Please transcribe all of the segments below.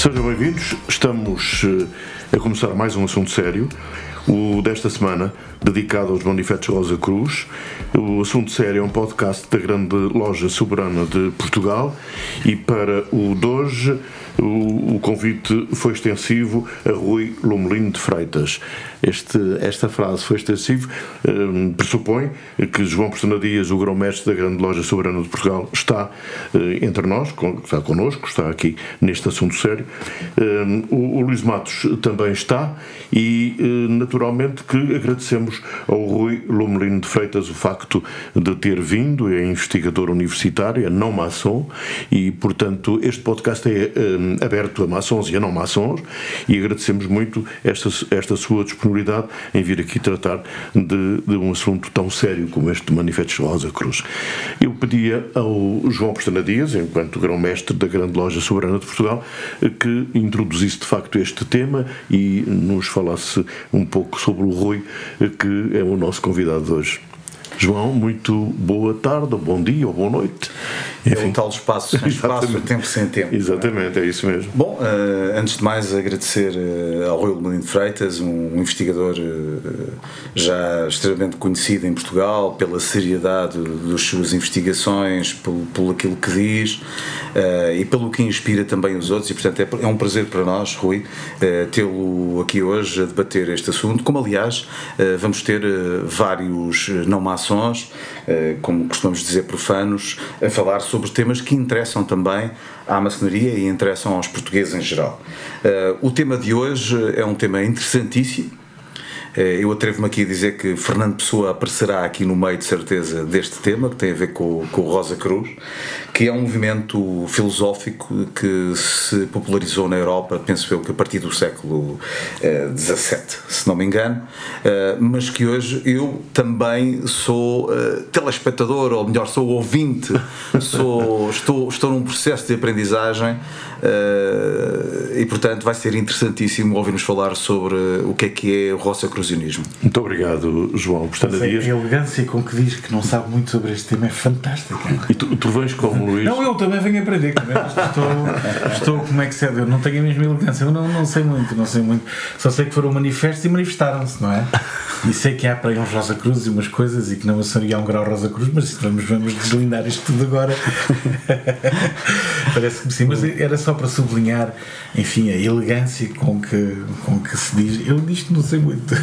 Sejam bem-vindos. Estamos eh, a começar mais um assunto sério, o desta semana, dedicado aos manifestos Rosa Cruz. O assunto sério é um podcast da grande loja soberana de Portugal e para o de hoje o, o convite foi extensivo a Rui Lomelino de Freitas. Este, esta frase foi extensivo, eh, pressupõe que João Pestana Dias, o grão-mestre da grande loja soberana de Portugal, está eh, entre nós, está connosco, está aqui neste assunto sério. Eh, o, o Luís Matos também está e, eh, naturalmente, que agradecemos ao Rui Lomelino de Freitas o facto de ter vindo, é investigador universitário, é não maçom e, portanto, este podcast é eh, aberto a maçons e a não maçons e agradecemos muito esta, esta sua disponibilidade em vir aqui tratar de, de um assunto tão sério como este do Manifesto Rosa Cruz. Eu pedia ao João Pestana Dias, enquanto grão-mestre da Grande Loja Soberana de Portugal, que introduzisse de facto este tema e nos falasse um pouco sobre o Rui, que é o nosso convidado de hoje. João, muito boa tarde, ou bom dia, ou boa noite. É um tal espaço sem espaço, tempo sem tempo. Exatamente, é isso mesmo. Bom, uh, antes de mais agradecer uh, ao Rui Lomelino de Freitas, um, um investigador uh, já extremamente conhecido em Portugal pela seriedade das suas investigações, pelo, pelo aquilo que diz e pelo que inspira também os outros e portanto é, é um prazer para nós, Rui, tê-lo aqui hoje a debater este assunto, como aliás vamos ter vários não maçons, como costumamos dizer profanos, a falar sobre temas que interessam também à maçonaria e interessam aos portugueses em geral. Uh, o tema de hoje é um tema interessantíssimo. Uh, eu atrevo-me aqui a dizer que Fernando Pessoa aparecerá aqui no meio, de certeza, deste tema, que tem a ver com, com Rosa Cruz, que é um movimento filosófico que se popularizou na Europa, penso eu, que a partir do século XVII, uh, se não me engano, uh, mas que hoje eu também sou telespectador, ou melhor, sou ouvinte, sou, estou, estou num processo de aprendizagem e, portanto, vai ser interessantíssimo ouvir-nos falar sobre o que é que é o rossacruzianismo. Muito obrigado, João Dias. A elegância com que diz que não sabe muito sobre este tema é fantástica. E tu, tu vens como Luís? Não, eu também venho aprender. Estou, estou, como é que se é? Eu não tenho a mesma elegância. Eu não, não sei muito, não sei muito. Só sei que foram manifestos e manifestaram-se, não é? E sei que há para aí uns Rosa Cruz e umas coisas e que na maçonaria há um grau Rosa Cruz, mas vamos, vamos deslindar isto tudo agora. Parece que sim, mas era só para sublinhar, enfim, a elegância com que, com que se diz. Eu disto não sei muito.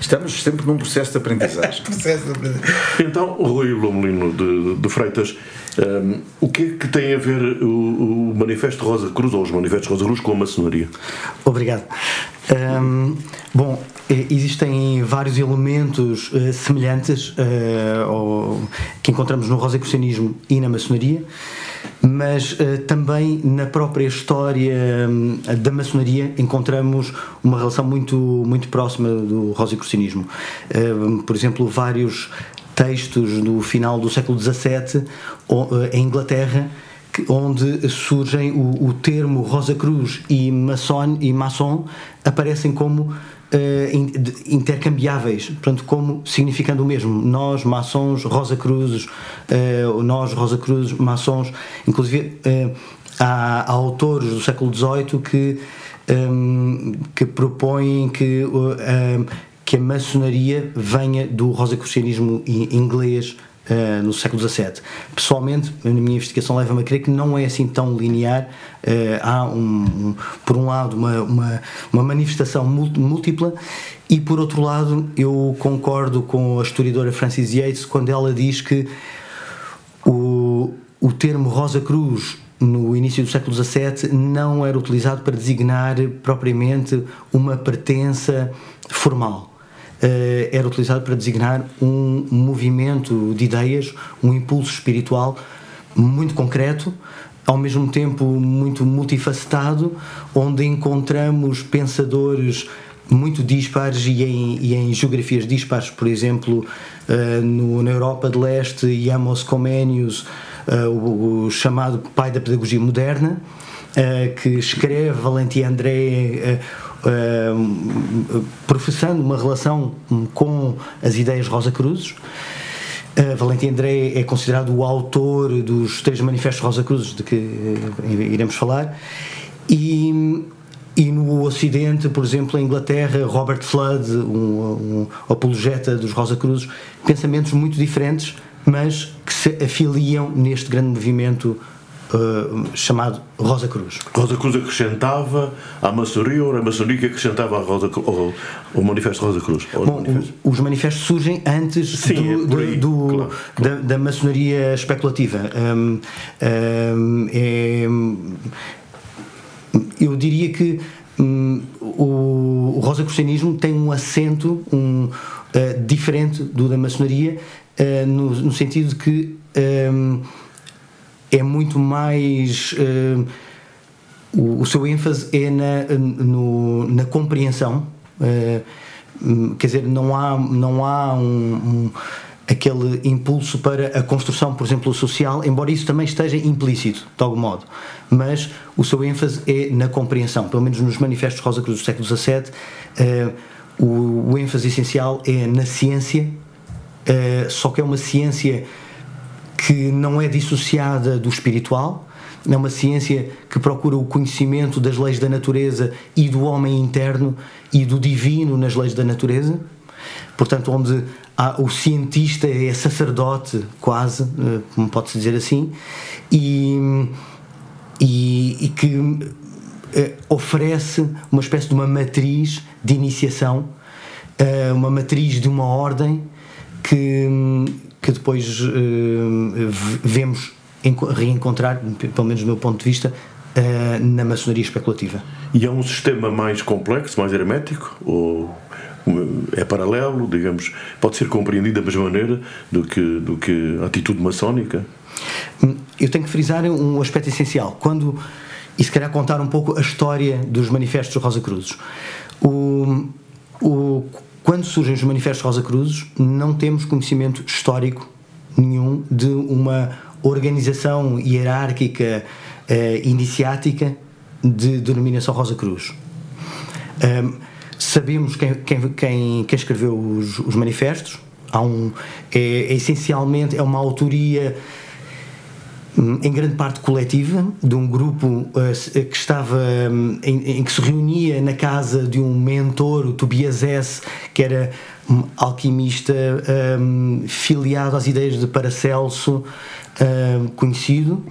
Estamos sempre num processo de aprendizagem. processo de aprendizagem. Então, Rui Lomelino de, de Freitas, um, o que é que tem a ver o, o Manifesto Rosa Cruz ou os Manifestos Rosa Cruz com a maçonaria? Obrigado. Um, bom, existem vários elementos uh, semelhantes uh, ao, que encontramos no rosacrucianismo e na maçonaria, mas uh, também na própria história um, da maçonaria encontramos uma relação muito, muito próxima do rosacrucianismo. por exemplo, vários textos do final do século XVII em Inglaterra onde surgem o, o termo Rosa Cruz e maçon, e maçom aparecem como uh, intercambiáveis, portanto, como significando o mesmo. Nós, maçons, Rosa Cruzes, uh, nós, Rosa Cruzes, maçons, inclusive uh, há, há, autores do século XVIII que, um, que propõem que, um, que a maçonaria venha do rosacrucianismo inglês Uh, no século XVII. Pessoalmente, na minha investigação leva-me a crer que não é assim tão linear. Uh, há, um, um, por um lado, uma, uma, uma, manifestação múltipla e, por outro lado, eu concordo com a historiadora Francis Yates quando ela diz que o, o termo Rosa Cruz no início do século XVII, não era utilizado para designar propriamente uma pertença formal. Uh, era utilizado para designar um movimento de ideias, um impulso espiritual muito concreto, ao mesmo tempo muito multifacetado, onde encontramos pensadores muito dispares e em, e em geografias dispares, por exemplo, uh, no, na Europa de Leste, Amos Comenius, uh, o, o, chamado pai da pedagogia moderna, uh, que escreve Valentim André professando uma relação com as ideias Rosa Cruzes. Uh, Valentim André é considerado o autor dos três manifestos Rosa Cruzes de que uh, iremos falar e, e no Ocidente, por exemplo, em Inglaterra, Robert Flood, um, um apologeta dos Rosa Cruzes, pensamentos muito diferentes, mas que se afiliam neste grande movimento uh, chamado Rosa Cruz. Rosa Cruz acrescentava à maçonaria ou a maçonaria que acrescentava Rosa, ao, ao Manifesto Rosa Cruz? Bom, manifestos? os manifestos surgem antes Sim, do, é aí, do claro, claro. Da, da, maçonaria especulativa. Um, um, é, eu diria que um, o, o rosacrucianismo tem um acento um, uh, diferente do da maçonaria, uh, no, no, sentido de que um, é muito mais. Uh, o, o, seu ênfase é na, no, na compreensão. Uh, quer dizer, não há, não há um, um, aquele impulso para a construção, por exemplo, social, embora isso também esteja implícito, de algum modo. Mas o seu ênfase é na compreensão. Pelo menos nos manifestos Rosa Cruz do século XVII, uh, eh, o, o ênfase essencial é na ciência, só que é uma ciência que não é dissociada do espiritual, é uma ciência que procura o conhecimento das leis da natureza e do homem interno e do divino nas leis da natureza. Portanto, onde há, o cientista é sacerdote, quase, eh, como pode-se dizer assim, e, e, e que eh, oferece uma espécie de uma matriz de iniciação, eh, uma matriz de uma ordem que, que depois uh, vemos reencontrar, pelo menos do meu ponto de vista, uh, na maçonaria especulativa. E é um sistema mais complexo, mais hermético? Ou é paralelo, digamos, pode ser compreendido da mesma maneira do que, do que a atitude maçónica? Eu tenho que frisar um aspecto essencial. Quando, e se calhar contar um pouco a história dos manifestos Rosa Cruzes. O, o, quando surgem os manifestos Rosa Cruzes, não temos conhecimento histórico nenhum de uma organização hierárquica uh, iniciática de denominação Rosa Cruz. Um, sabemos quem, quem, quem, quem escreveu os, os, manifestos. Um, é, é, essencialmente é uma autoria em grande parte coletiva, de um grupo uh, que estava um, em, em, que se reunia na casa de um mentor, o Tobias S., que era um alquimista um, filiado às ideias de Paracelso, hum, conhecido,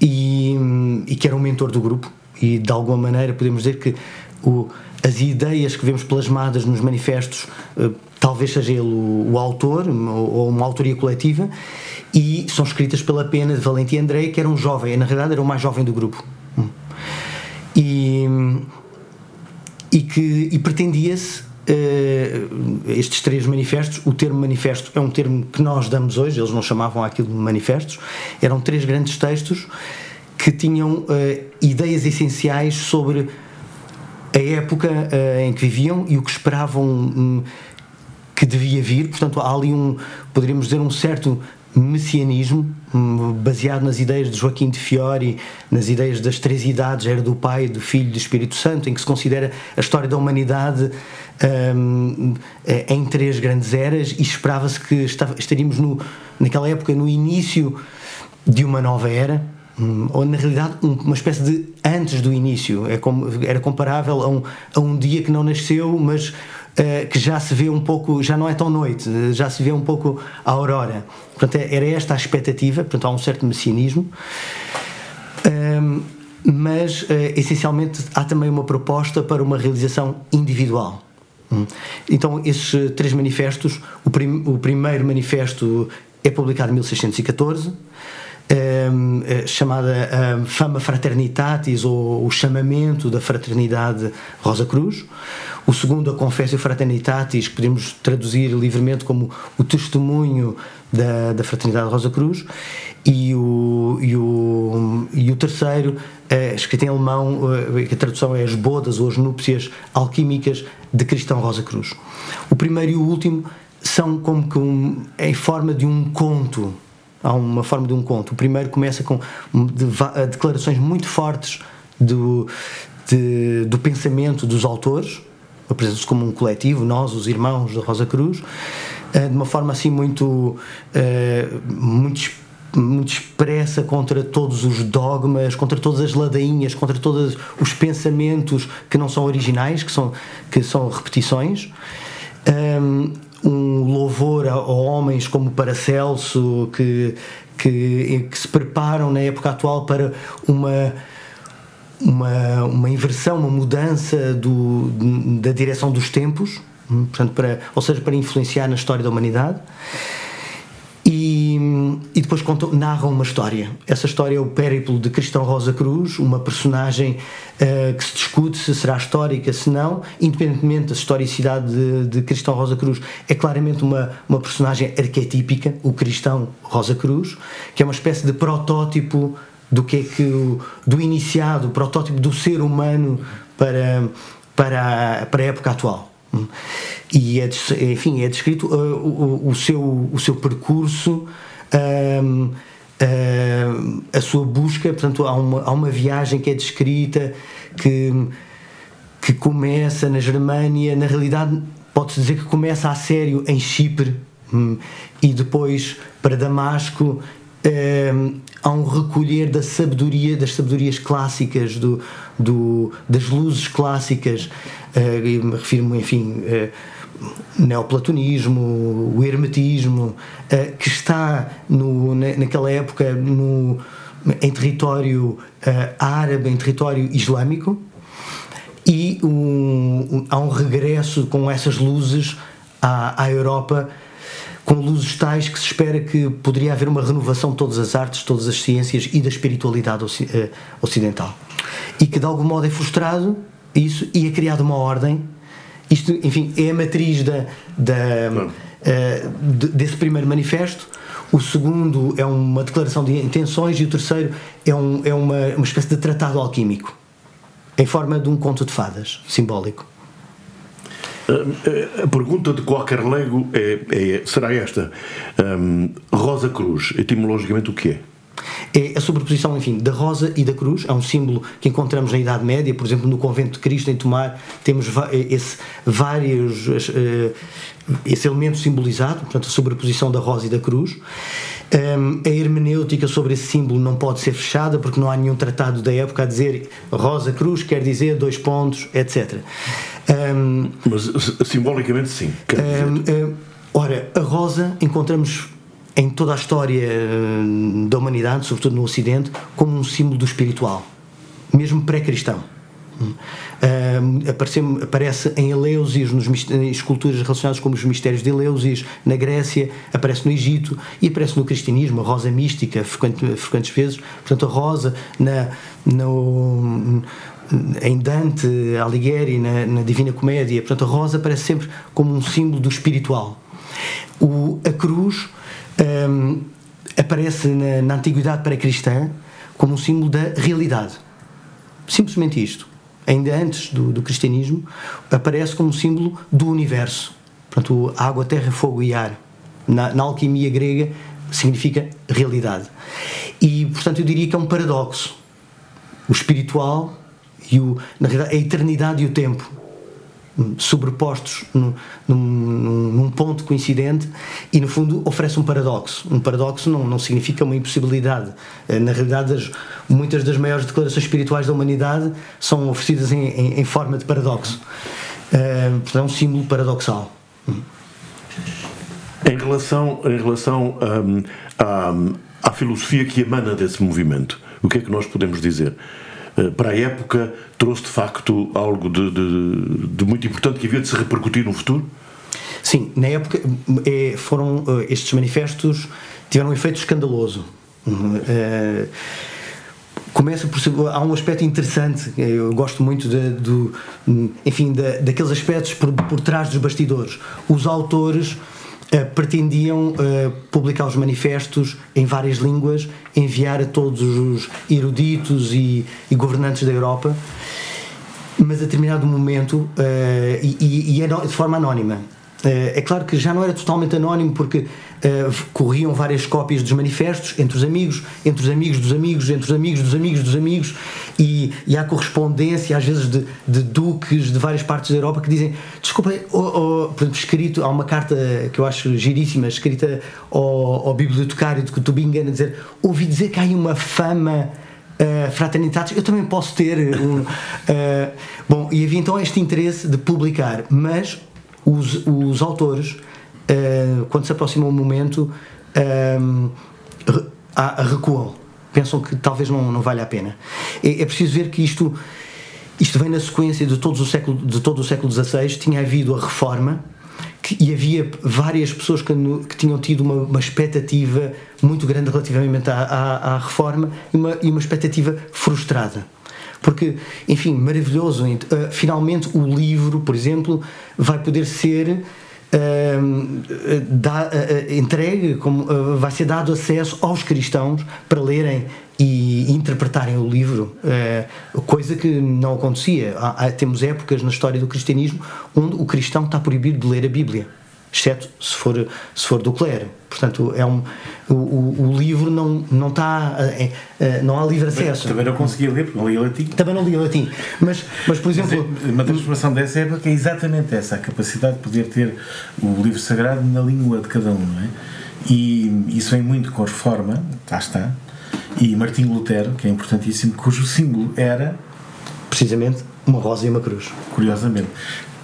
e, hum, e, que era um mentor do grupo. E de alguma maneira podemos dizer que o, as ideias que vemos plasmadas nos manifestos, uh, talvez seja ele o, o autor, ou uma autoria coletiva e são escritas pela pena de Valentim André, que era um jovem, na realidade era o mais jovem do grupo. E, e que e pretendia-se uh, estes três manifestos, o termo manifesto é um termo que nós damos hoje, eles não chamavam aquilo de manifestos, eram três grandes textos que tinham uh, ideias essenciais sobre a época uh, em que viviam e o que esperavam um, que devia vir, portanto há ali um, poderíamos dizer, um certo messianismo hum, baseado nas ideias de Joaquim de Fiori, nas ideias das três idades, era do Pai, do Filho e do Espírito Santo, em que se considera a história da humanidade um, em três grandes eras e esperava-se que estaríamos no, naquela época no início de uma nova era, hum, ou na realidade uma espécie de antes do início, é como, era comparável a um, a um dia que não nasceu, mas uh, que já se vê um pouco, já não é tão noite, já se vê um pouco a aurora. Portanto, é, era esta a expectativa, portanto, há um certo messianismo. Um, mas uh, essencialmente há também uma proposta para uma realização individual. Hum. Então, esses três manifestos, o, prim o, primeiro manifesto é publicado em 1614, um, chamada um, Fama Fraternitatis, ou o chamamento da Fraternidade Rosa Cruz. O segundo, a Confessio Fraternitatis, que podemos traduzir livremente como o testemunho da, da Fraternidade Rosa Cruz. E o, e o, e o terceiro, é, escrito em alemão, a tradução é As Bodas ou As Núpcias Alquímicas de Cristão Rosa Cruz. O primeiro e o último são como que um, em forma de um conto. Há uma forma de um conto. O primeiro começa com declarações muito fortes do, de, do pensamento dos autores, apresentam-se como um coletivo, nós, os irmãos da Rosa Cruz, eh, de uma forma assim muito, eh, muito muito expressa contra todos os dogmas, contra todas as ladainhas, contra todos os pensamentos que não são originais, que são, que são repetições. Um, um louvor a, a, homens como Paracelso, que, que, que se preparam na época atual para uma uma, uma inversão, uma mudança do, da direção dos tempos, hum, portanto, para, ou seja, para influenciar na história da humanidade. E, e depois contam, narram uma história. Essa história é o périplo de Cristão Rosa Cruz, uma personagem uh, que se discute se será histórica, se não, independentemente da historicidade de, de Cristão Rosa Cruz, é claramente uma, uma personagem arquetípica, o Cristão Rosa Cruz, que é uma espécie de protótipo do que é que o, do iniciado, o protótipo do ser humano para, para, a, para a época atual. E é, enfim, é descrito uh, o, o, seu, o seu percurso, um, uh, a sua busca, portanto, há uma, há uma viagem que é descrita que, que começa na Germânia, na realidade pode-se dizer que começa a sério em Chipre um, e depois para Damasco há um recolher da sabedoria, das sabedorias clássicas, do, do, das luzes clássicas, uh, refiro-me, enfim, uh, neoplatonismo, o hermetismo, uh, que está no, na, naquela época no, em território árabe, em território islâmico, e um, um, há um regresso com essas luzes à, à Europa com luzes tais que se espera que poderia haver uma renovação de todas as artes, todas as ciências e da espiritualidade eh, ocidental. E que de algum modo é frustrado isso e é criada uma ordem. Isto, enfim, é a matriz da, da, uh, desse primeiro manifesto. O segundo é uma declaração de intenções e o terceiro é, um, é uma, uma espécie de tratado alquímico, em forma de um conto de fadas simbólico. A pergunta de qualquer leigo é, é será esta: um, Rosa Cruz, etimologicamente, o que é? É a sobreposição, enfim, da rosa e da cruz, é um símbolo que encontramos na Idade Média, por exemplo, no Convento de Cristo, em Tomar, temos esse, vários, uh, esse elemento simbolizado, portanto, a sobreposição da rosa e da cruz. Um, a hermenêutica sobre esse símbolo não pode ser fechada porque não há nenhum tratado da época a dizer rosa cruz quer dizer dois pontos, etc. Um, Mas simbolicamente sim. Um, ora, a rosa encontramos em toda a história da humanidade, sobretudo no Ocidente, como um símbolo do espiritual, mesmo pré-cristão. Uh, aparece, aparece em Eleusis, nas esculturas relacionadas com os mistérios de Eleusis, na Grécia, aparece no Egito e aparece no cristianismo, a rosa mística, frequente, frequentes vezes. Portanto, a rosa na, no, em Dante, Alighieri, na, na, Divina Comédia, portanto, a rosa aparece sempre como um símbolo do espiritual. O, a cruz um, aparece na, na antiguidade pré-cristã como um símbolo da realidade. Simplesmente isto ainda antes do, do cristianismo, aparece como símbolo do universo. Portanto, água, terra, fogo e ar. Na, na alquimia grega significa realidade. E, portanto, eu diria que é um paradoxo. O espiritual e o, na realidade, a eternidade e o tempo sobrepostos num, num, num, ponto coincidente e, no fundo, oferece um paradoxo. Um paradoxo não, não significa uma impossibilidade. Eh, na realidade, as, muitas das maiores declarações espirituais da humanidade são oferecidas em, em, em forma de paradoxo. Uh, portanto, é um símbolo paradoxal. Em relação, em relação à, à filosofia que emana desse movimento, o que é que nós podemos dizer? Eh, para a época, trouxe de facto algo de, de, de, muito importante que havia de se repercutir no futuro? Sim, na época é, foram eh, estes manifestos tiveram um efeito escandaloso. Uh, começa por há um aspecto interessante eu gosto muito de, do enfim de, daqueles aspectos por, por trás dos bastidores os autores uh, pretendiam uh, publicar os manifestos em várias línguas enviar a todos os eruditos e, e governantes da Europa. Mas a determinado momento uh, e, e, e de forma anónima é claro que já não era totalmente anónimo porque uh, corriam várias cópias dos manifestos entre os amigos, entre os amigos dos amigos, entre os amigos dos amigos dos amigos, e, e há correspondência, às vezes, de, de, duques de várias partes da Europa que dizem: Desculpa, oh, oh, por exemplo, escrito, há uma carta que eu acho giríssima, escrita ao, ao bibliotecário de Kutubingan, a dizer: Ouvi dizer que há uma fama. Uh, fraternidades, eu também posso ter um, uh, bom, e havia então este interesse de publicar, mas os, os autores uh, quando se aproxima um momento, um, recuam. Pensam que talvez não, não valha a pena. É, é preciso ver que isto, isto vem na sequência de, todos o século, de todo o século XVI. Tinha havido a reforma que, e havia várias pessoas que, que tinham tido uma, uma, expectativa muito grande relativamente à, à, à reforma e uma, e uma expectativa frustrada porque, enfim, maravilhoso. Uh, finalmente, o livro, por exemplo, vai poder ser dá, uh, entregue, como, uh, vai ser dado acesso aos cristãos para lerem e interpretarem o livro, uh, coisa que não acontecia. Há, há, temos épocas na história do cristianismo onde o cristão está proibido de ler a Bíblia exceto se for, se for do clero. Portanto, é um, o, o, o livro não, não está. É, é, não há livre acesso. Também não conseguia ler, porque não lia latim. Também não lia latim. Mas, mas por exemplo. Mas, uma transformação dessa época é exatamente essa, a capacidade de poder ter o livro sagrado na língua de cada um, não é? E isso vem muito com a reforma, cá está. E Martinho Lutero, que é importantíssimo, cujo símbolo era. Precisamente uma rosa e uma cruz. Curiosamente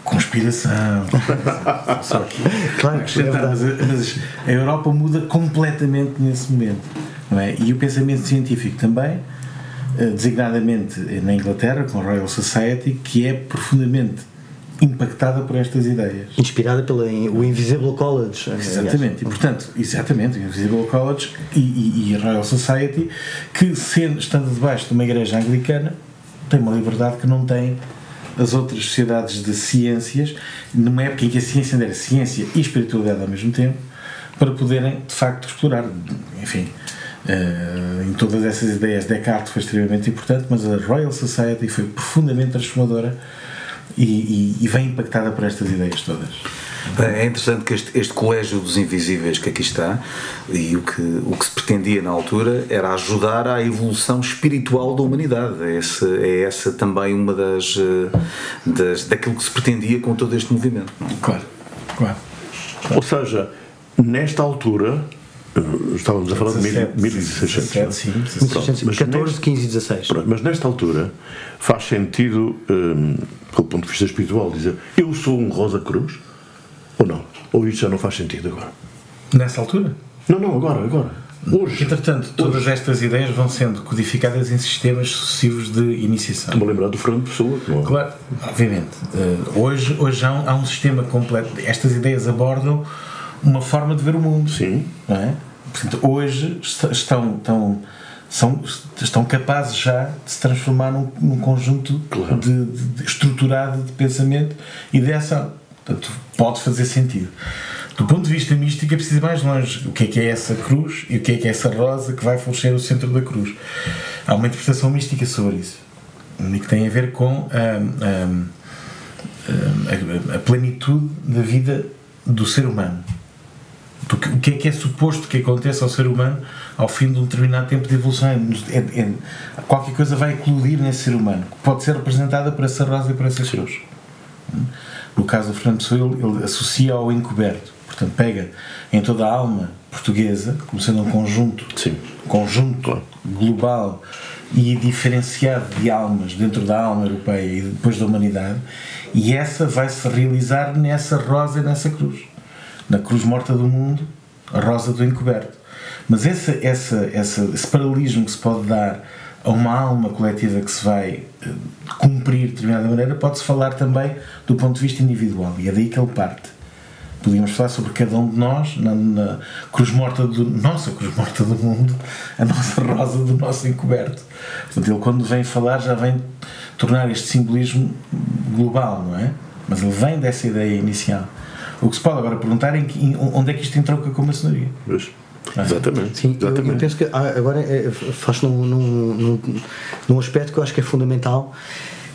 conspiração. Só que, claro que é mas, mas, a Europa muda completamente nesse momento. Não é? E o pensamento científico também, eh, designadamente na Inglaterra, com a Royal Society, que é profundamente impactada por estas ideias. Inspirada pelo Invisible College. Exatamente, e portanto, exatamente, o Invisible College e, e, e a Royal Society, que sendo, estando debaixo de uma igreja anglicana, tem uma liberdade que não tem as outras sociedades de ciências, numa época em que a ciência era ciência e espiritualidade ao mesmo tempo, para poderem de facto explorar. Enfim, uh, em todas essas ideias, Descartes foi extremamente importante, mas a Royal Society foi profundamente transformadora e, e, e vem impactada por estas ideias todas. É interessante que este, este, colégio dos invisíveis que aqui está e o que, o que se pretendia na altura era ajudar à evolução espiritual da humanidade. É, esse, é essa também uma das, eh, das daquilo que se pretendia com todo este movimento. Não? Claro, claro. Ou seja, nesta altura eh, estávamos a falar 17, de 1600. 17, sim, 1600, 14, 15 e 16. Mas nesta altura faz sentido, um, eh, pelo ponto de vista espiritual, dizer eu sou um Rosa Cruz ou não? Ou isto já não faz sentido agora? Nessa altura? Não, não, agora, agora. Hoje. Entretanto, todas hoje. estas ideias vão sendo codificadas em sistemas sucessivos de iniciação. Estou-me a lembrar do Fernando Pessoa. Não é? Claro, obviamente. Uh, hoje hoje há, um, há um sistema completo. Estas ideias abordam uma forma de ver o mundo. Sim. Não é? Portanto, hoje estão, estão, são, estão capazes já de se transformar num, num conjunto claro. de, de, de estruturado de pensamento e de ação. Portanto, pode fazer sentido. Do ponto de vista místico, é preciso ir mais longe. O que é que é essa cruz e o que é que é essa rosa que vai florescer no centro da cruz? Há uma interpretação mística sobre isso e que tem a ver com a, a, a, a plenitude da vida do ser humano. Porque o que é que é suposto que aconteça ao ser humano ao fim de um determinado tempo de evolução? É, é, qualquer coisa vai eclodir nesse ser humano, que pode ser representada por essa rosa e por essa cruz. No caso do Fernando Pessoa, ele, associa ao encoberto. Portanto, pega em toda a alma portuguesa, como sendo um conjunto, Sim. conjunto claro. global e diferenciado de almas dentro da alma europeia e depois da humanidade, e essa vai se realizar nessa rosa e nessa cruz. Na cruz morta do mundo, a rosa do encoberto. Mas essa, essa, essa, esse paralelismo que se pode dar a uma alma coletiva que se vai eh, cumprir de determinada maneira, pode-se falar também do ponto de vista individual, e é daí que ele parte. Podíamos falar sobre cada um de nós, na, na cruz morta do nossa cruz morta do mundo, a nossa rosa do nosso encoberto. Portanto, ele quando vem falar já vem tornar este simbolismo global, não é? Mas ele vem dessa ideia inicial. O que se pode agora perguntar é onde é que isto entronca com a maçonaria. Pois. Exatamente. Sim, eu- exatamente. Eu, penso que ah, agora é, faz num, num, num, num aspecto que eu acho que é fundamental.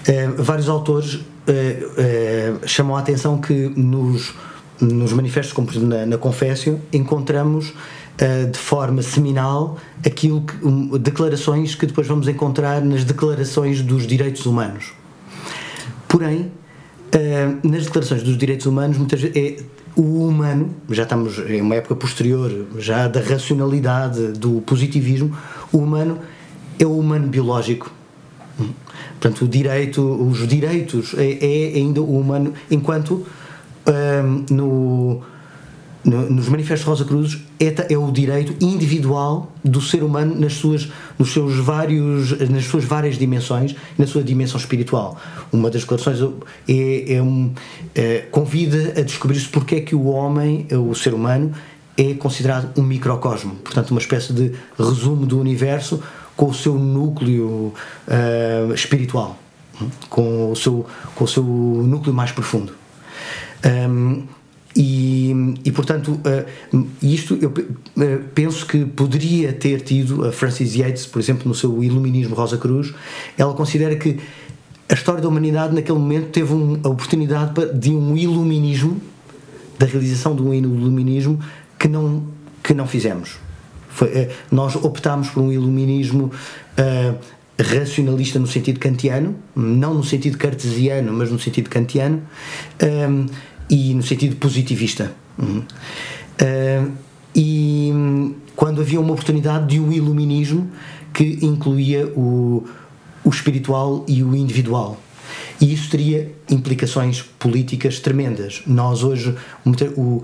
Eh, vários autores eh, eh, chamam a atenção que nos, nos manifestos, como por exemplo na, na Confessio, encontramos eh, de forma seminal aquilo que, um, declarações que depois vamos encontrar nas declarações dos direitos humanos. Porém, eh, nas declarações dos direitos humanos, muitas vezes é o humano, já estamos em uma época posterior, já da racionalidade, do positivismo, o humano é o humano biológico. Portanto, o direito, os direitos é, é ainda o humano, enquanto hum, no, no- nos manifestos Rosa Cruz é, é o direito individual do ser humano nas suas, nos seus vários, nas suas várias dimensões, na sua dimensão espiritual. Uma das declarações é, é um, é, convida a descobrir-se porque é que o homem, o ser humano, é considerado um microcosmo, portanto, uma espécie de resumo do universo com o seu núcleo ah, espiritual, com o, seu, com o seu núcleo mais profundo. Um, e, e, portanto, uh, isto eu uh, penso que poderia ter tido a Francis Yates, por exemplo, no seu Iluminismo Rosa Cruz, ela considera que a história da humanidade naquele momento teve um- a oportunidade de um iluminismo, da realização de um iluminismo que não, que não fizemos. Foi, eh, nós optámos por um iluminismo eh, racionalista no sentido kantiano, não no sentido cartesiano, mas no sentido kantiano, ehm, e no sentido positivista. Uhum. Eh, e quando havia uma oportunidade de um iluminismo que incluía o, o espiritual e o individual. E isso teria implicações políticas tremendas. Nós hoje, o,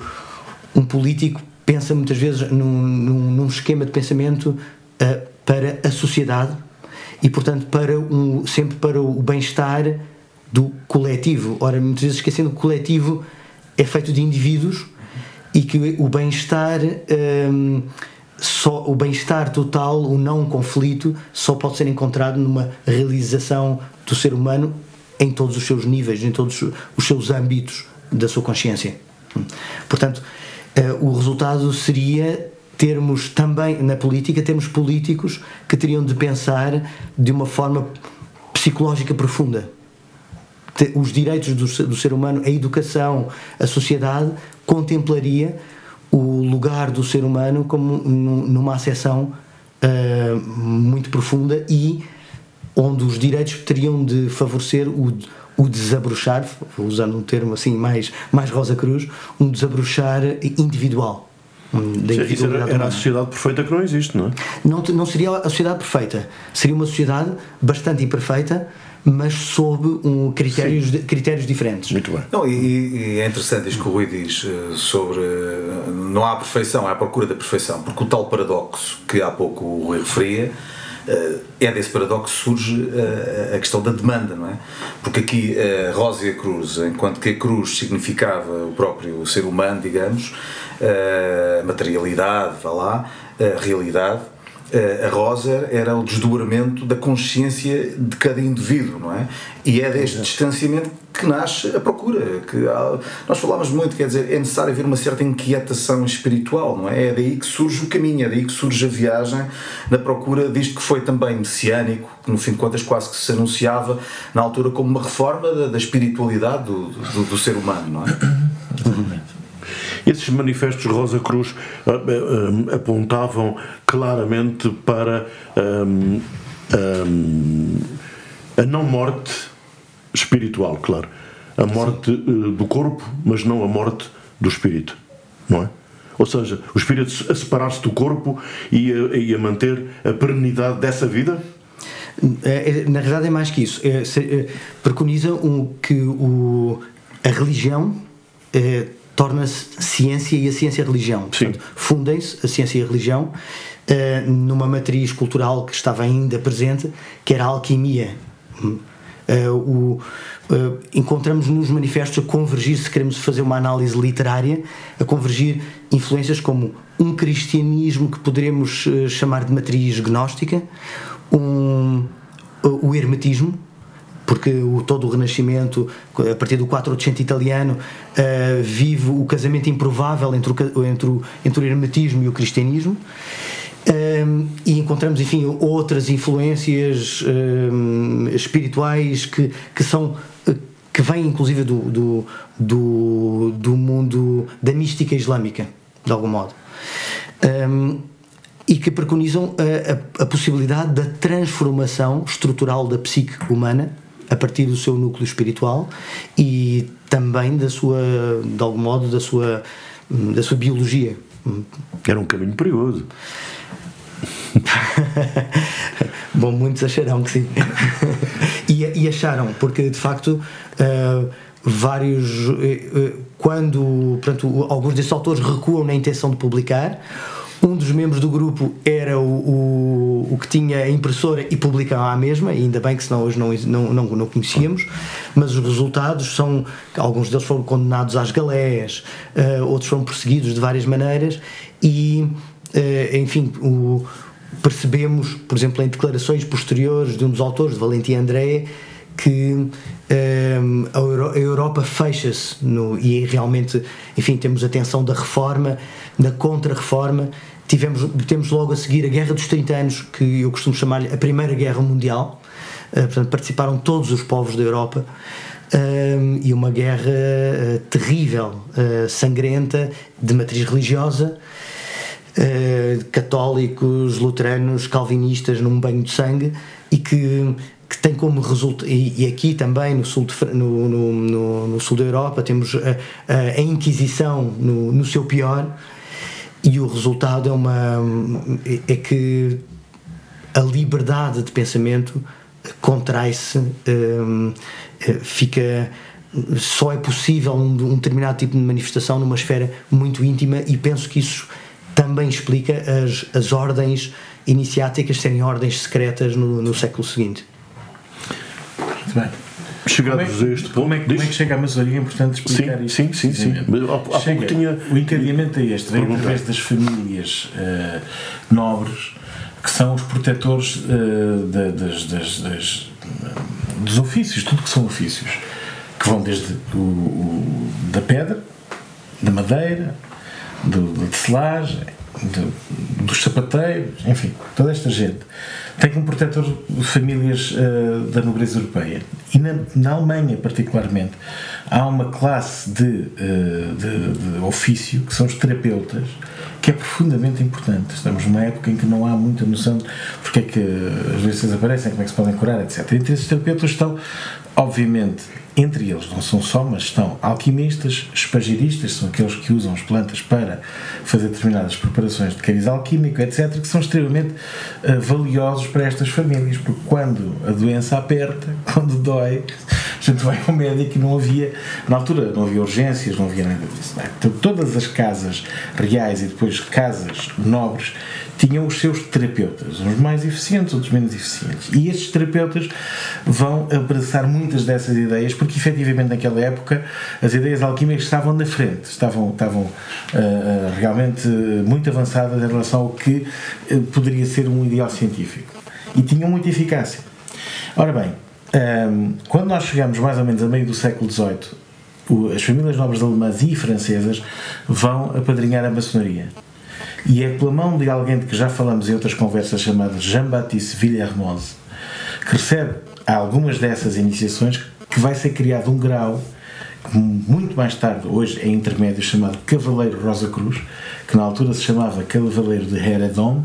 um político pensa muitas vezes num, num, num esquema de pensamento ah, para a sociedade e, portanto, para um, sempre para o bem-estar do coletivo. Ora, muitas vezes esquecendo que o coletivo é feito de indivíduos e que o bem-estar hum, só o bem-estar total, o não conflito, só pode ser encontrado numa realização do ser humano em todos os seus níveis, em todos os seus âmbitos da sua consciência. Portanto, eh, o resultado seria termos também na política termos políticos que teriam de pensar de uma forma psicológica profunda os direitos do, ser- do ser humano, a educação, a sociedade, contemplaria o lugar do ser humano como nu- numa acessão ah, muito profunda e onde os direitos teriam de favorecer o, o desabrochar, usando um termo assim mais, mais Rosa Cruz, um desabrochar individual. Da Isso individualidade era, era a sociedade perfeita que não existe, não é? Não, não seria a sociedade perfeita. Seria uma sociedade bastante imperfeita, mas sob um, critérios, de- critérios diferentes. Muito bem. Não, e, e é interessante isto que o Rui diz eh, sobre eh, não há perfeição, há a procura da perfeição, porque o tal paradoxo que há pouco o Rui referia eh, é desse paradoxo que surge a questão da demanda, não é? Porque aqui a Rosa e a Cruz, enquanto que a Cruz significava o próprio ser humano, digamos, a materialidade, vá lá, a realidade, a rosa era o desdobramento da consciência de cada indivíduo, não é? E é deste distanciamento que nasce a procura. Que há- nós falávamos muito, quer dizer, é necessário haver uma certa inquietação espiritual, não é? É daí que surge o caminho, é daí que surge a viagem na procura disto que foi também messiânico, que no fim de contas quase que se anunciava na altura como uma reforma da, da espiritualidade do, do, do ser humano, não é? Esses manifestos Rosa Cruz ah, ah, apontavam claramente para ah, ah, a não morte espiritual, claro. A morte ah, do corpo, mas não a morte do espírito, não é? Ou seja, o espírito a separar-se do corpo e a, e a manter a perenidade dessa vida? É, é, na realidade é mais que isso. É, se- é, preconiza um, que o, a religião é, torna-se ciência e a ciência religião. Portanto, fundem-se a ciência e a religião é, numa matriz cultural que estava ainda presente, que era a alquimia. Uh, o, uh, encontramos nos manifestos a convergir, se queremos fazer uma análise literária, a convergir influências como um cristianismo que poderemos uh, chamar de matriz gnóstica, um, o hermetismo, porque o, todo o Renascimento, a partir do 400 italiano, uh, vive o casamento improvável entre o, entre, o, entre o hermetismo e o cristianismo. Um, ehm, e encontramos, enfim, outras influências um, ehm, espirituais que, que são que vêm inclusive do, do, do, do mundo da mística islâmica, de algum modo. Um, ehm, e que preconizam a, a, a, possibilidade da transformação estrutural da psique humana a partir do seu núcleo espiritual e também da sua, de algum modo, da sua, da sua biologia. Era um caminho perigoso. Bom, muitos acharão que sim. e, e, acharam, porque de facto. Uh, vários uh, quando portanto, alguns desses autores recuam na intenção de publicar um dos membros do grupo era o, o, o que tinha a impressora e publicava a mesma, ainda bem que senão hoje não, não, não, não conhecíamos, mas os resultados são. Alguns deles foram condenados às galés, uh, outros foram perseguidos de várias maneiras, e uh, enfim, o, percebemos, por exemplo, em declarações posteriores de um dos autores, de Valentim André, que um, eh, a Europa fecha-se e realmente, enfim, temos a tensão da reforma, da contra-reforma. Tivemos, temos logo a seguir a Guerra dos 30 Anos, que eu costumo chamar-lhe a Primeira Guerra Mundial. Uh, portanto, participaram todos os povos da Europa. Uh, e uma guerra uh, terrível, sangrenta, de matriz religiosa, católicos, luteranos, calvinistas num banho de sangue e que que tem como resultado, e, aqui também no sul, de, no, no, no, no, sul da Europa, temos a, a Inquisição no, seu pior, e o resultado é, uma, é que a liberdade de pensamento contrai-se, um, fica. Só é possível um determinado tipo de manifestação numa esfera muito íntima, e penso que isso também explica as, as ordens iniciáticas serem ordens secretas no, no século seguinte. Muito bem. Chegados é, a este ponto. Como é, como é que chega a maçonaria? É importante explicar sim, isto. Sim, sim, sim. Há, há chega, tinha... O encadeamento é este: vem através das famílias uh, nobres que são os protetores uh, da, das, das, das, dos ofícios, tudo que são ofícios, que vão desde o, o da pedra, da madeira, do, da tecelagem, do, dos sapateiros, enfim, toda esta gente tem como protetor famílias uh, da nobreza europeia. E na, na, Alemanha, particularmente, há uma classe de, uh, de, de, ofício que são os terapeutas, que é profundamente importante. Estamos numa época em que não há muita noção de porque é que as doenças aparecem, como é que se podem curar, etc. Entre esses terapeutas estão, obviamente, entre eles, não são só, mas estão alquimistas, espagiristas, são aqueles que usam as plantas para fazer determinadas preparações de cariz alquímico, etc., que são extremamente uh, valiosos para estas famílias, porque quando a doença aperta, quando dói, gente vai ao médico e não havia, na altura, não havia urgências, não havia nada disso. É? Então, todas as casas reais e depois casas nobres tinham os seus terapeutas, uns mais eficientes, outros menos eficientes. E estes terapeutas vão abraçar muitas dessas ideias, porque efetivamente naquela época as ideias alquímicas estavam na frente, estavam, estavam uh, realmente muito avançadas em relação ao que uh, poderia ser um ideal científico. E tinham muita eficácia. Ora bem, um, quando nós chegamos mais ou menos a meio do século XVIII, as famílias nobres alemãs e francesas vão apadrinhar a maçonaria. E é pela mão de alguém de que já falamos em outras conversas, chamado Jean-Baptiste Villermoz, que recebe algumas dessas iniciações, que vai ser criado um grau muito mais tarde, hoje é intermédio, chamado Cavaleiro Rosa Cruz, que na altura se chamava Cavaleiro de Heredon,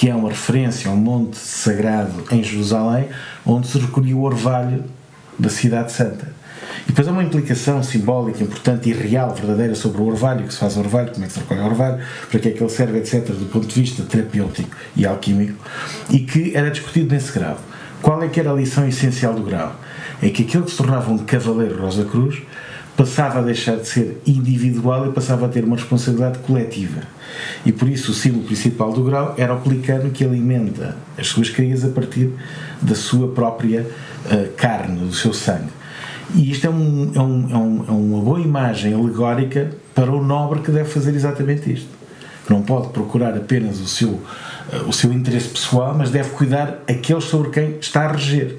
que é uma referência a um monte sagrado em Jerusalém, onde se recolhia o orvalho da Cidade Santa. E depois há uma implicação simbólica importante e real, verdadeira, sobre o orvalho, que se faz o orvalho, como é que se recolhe o orvalho, para que é que ele serve, etc., do ponto de vista terapêutico e alquímico, e que era discutido nesse grau. Qual é que era a lição essencial do grau? É que aquele que se tornava um cavaleiro Rosa Cruz passava a deixar de ser individual e passava a ter uma responsabilidade coletiva. E por isso o símbolo principal do grau era o pelicano que alimenta as suas crias a partir da sua própria uh, carne, do seu sangue. E isto é, é, um, é, um, é uma boa imagem alegórica para o nobre que deve fazer exatamente isto. Não pode procurar apenas o seu, uh, o seu interesse pessoal, mas deve cuidar aqueles sobre quem está a reger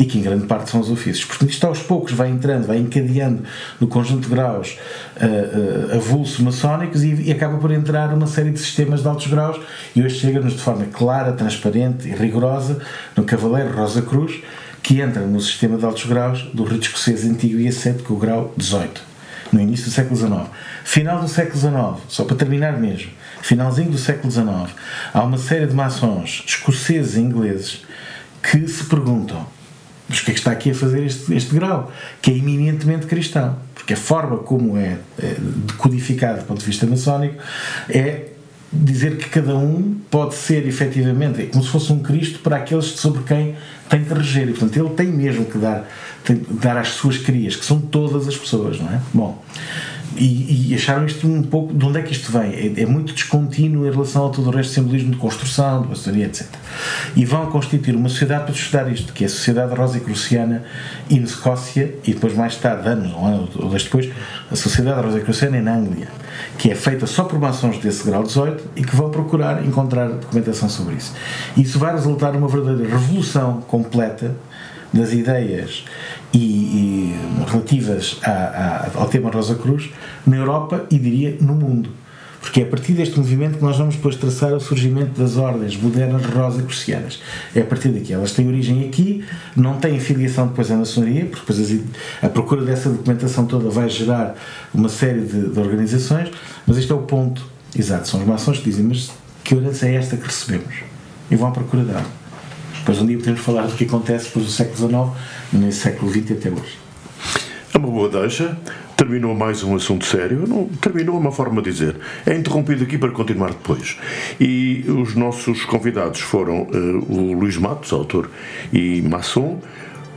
e que em grande parte são os ofícios. Portanto, isto aos poucos vai entrando, vai encadeando no conjunto de graus uh, uh, avulso maçónicos e, e, acaba por entrar uma série de sistemas de altos graus e hoje chega-nos de forma clara, transparente e rigorosa no Cavaleiro Rosa Cruz, que entra no sistema de altos graus do rito escocês antigo e aceito com o grau 18, no início do século XIX. Final do século XIX, só para terminar mesmo, finalzinho do século XIX, há uma série de maçons escoceses e ingleses que se perguntam mas o que é que está aqui a fazer este, este grau? Que é eminentemente cristão. Porque a forma como é, é decodificado do ponto de vista maçónico é dizer que cada um pode ser efetivamente como se fosse um Cristo para aqueles sobre quem tem que reger. E, portanto, ele tem mesmo que dar, tem, dar às suas crias, que são todas as pessoas, não é? Bom. E, e, acharam isto um pouco. De onde é que isto vem? É, é, muito descontínuo em relação a todo o resto de simbolismo de construção, de maçonaria, etc. E vão constituir uma sociedade para estudar isto, que é a Sociedade Rosicruciana in Escócia, e depois, mais tarde, anos ou anos depois, a Sociedade Rosicruciana em Anglia, que é feita só por maçons desse grau 18 e que vão procurar encontrar documentação sobre isso. E isso vai resultar numa verdadeira revolução completa das ideias e, e relativas a, a, ao tema Rosa Cruz na Europa e diria no mundo. Porque é a partir deste movimento que nós vamos depois traçar o surgimento das ordens modernas rosa crucianas. É a partir daqui. Elas têm origem aqui, não têm filiação depois à maçonaria, porque depois a procura dessa documentação toda vai gerar uma série de, de organizações, mas este é o ponto exato. São os maçons que dizem, mas que herança é esta que recebemos? E vão à procura dela. Depois um dia podemos falar do que acontece depois do século XIX, nesse século XX até hoje. É uma boa deixa. Terminou mais um assunto sério. Não, terminou uma forma de dizer. É interrompido aqui para continuar depois. E os nossos convidados foram uh, o Luís Matos, autor e maçom,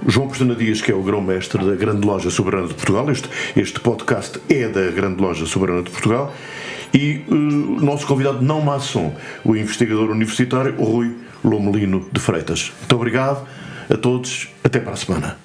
João Pestana Dias, que é o grão-mestre da Grande Loja Soberana de Portugal. Este, este podcast é da Grande Loja Soberana de Portugal. E uh, o nosso convidado não maçom, o investigador universitário Rui Lomelino de Freitas. Muito obrigado a todos. Até para a semana.